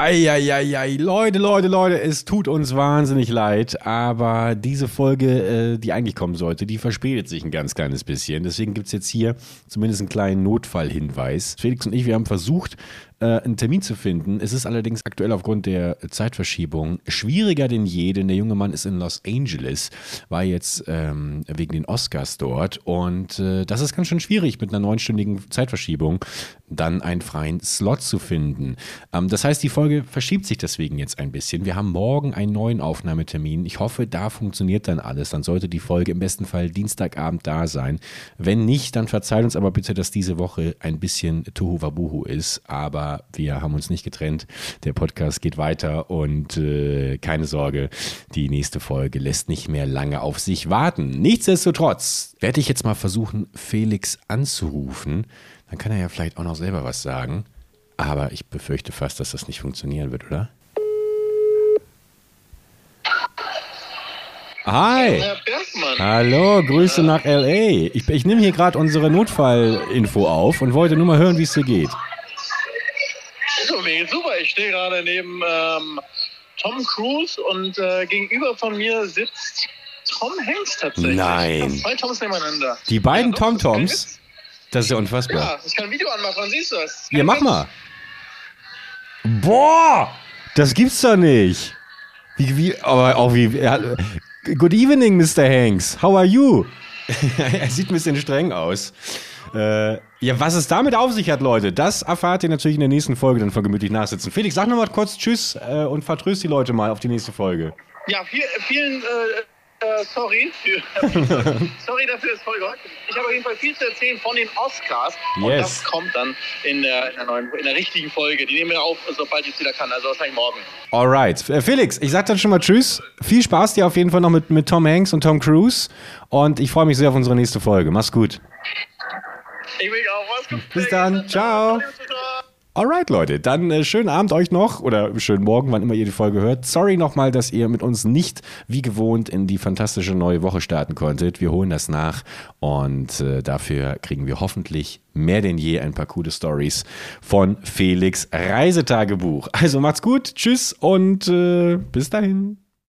Eieiei, Leute, Leute, Leute, es tut uns wahnsinnig leid, aber diese Folge, äh, die eigentlich kommen sollte, die verspätet sich ein ganz kleines bisschen. Deswegen gibt es jetzt hier zumindest einen kleinen Notfallhinweis. Felix und ich, wir haben versucht, äh, einen Termin zu finden. Es ist allerdings aktuell aufgrund der Zeitverschiebung schwieriger denn je, denn der junge Mann ist in Los Angeles, war jetzt ähm, wegen den Oscars dort und äh, das ist ganz schön schwierig mit einer neunstündigen Zeitverschiebung dann einen freien Slot zu finden. Ähm, das heißt, die Folge verschiebt sich deswegen jetzt ein bisschen. Wir haben morgen einen neuen Aufnahmetermin. Ich hoffe, da funktioniert dann alles. Dann sollte die Folge im besten Fall Dienstagabend da sein. Wenn nicht, dann verzeiht uns aber bitte, dass diese Woche ein bisschen Tohuwabuhu ist. Aber wir haben uns nicht getrennt. Der Podcast geht weiter und äh, keine Sorge, die nächste Folge lässt nicht mehr lange auf sich warten. Nichtsdestotrotz werde ich jetzt mal versuchen, Felix anzurufen. Dann kann er ja vielleicht auch noch selber was sagen. Aber ich befürchte fast, dass das nicht funktionieren wird, oder? Hi. Herr Bergmann. Hallo, Grüße nach LA. Ich, ich nehme hier gerade unsere Notfallinfo auf und wollte nur mal hören, wie es dir geht. So, mir geht's super. Ich stehe gerade neben ähm, Tom Cruise und äh, gegenüber von mir sitzt Tom Hanks tatsächlich. Nein. Zwei Toms nebeneinander. Die beiden Ja, das TomToms? Das ist ja unfassbar. Ja, ich kann ein Video anmachen, dann siehst du es. Ja, mach mal. Boah, das gibt's doch nicht. Wie, wie, aber auch wie. Hat, Good evening, Mr. Hanks. How are you? er sieht ein bisschen streng aus. Äh, ja, was es damit auf sich hat, Leute, das erfahrt ihr natürlich in der nächsten Folge dann von gemütlich nachsitzen. Felix, sag noch mal kurz Tschüss äh, und vertröst die Leute mal auf die nächste Folge. Ja, viel, vielen äh, äh, sorry für sorry dafür das Folge. Ich habe auf jeden Fall viel zu erzählen von den Oscars und Yes. das kommt dann in der, in der neuen, in der richtigen Folge. Die nehmen wir auf, sobald ich es wieder kann. Also wahrscheinlich morgen. Alright. Äh, Felix, ich sag dann schon mal Tschüss. Viel Spaß dir auf jeden Fall noch mit, mit Tom Hanks und Tom Cruise. Und ich freue mich sehr auf unsere nächste Folge. Mach's gut. Ich will auch was. Bis dann. Ciao. Alright, Leute, dann äh, schönen Abend euch noch oder schönen Morgen, wann immer ihr die Folge hört. Sorry nochmal, dass ihr mit uns nicht wie gewohnt in die fantastische neue Woche starten konntet. Wir holen das nach und äh, dafür kriegen wir hoffentlich mehr denn je ein paar coole Stories von Felix Reisetagebuch. Also macht's gut, tschüss und äh, bis dahin.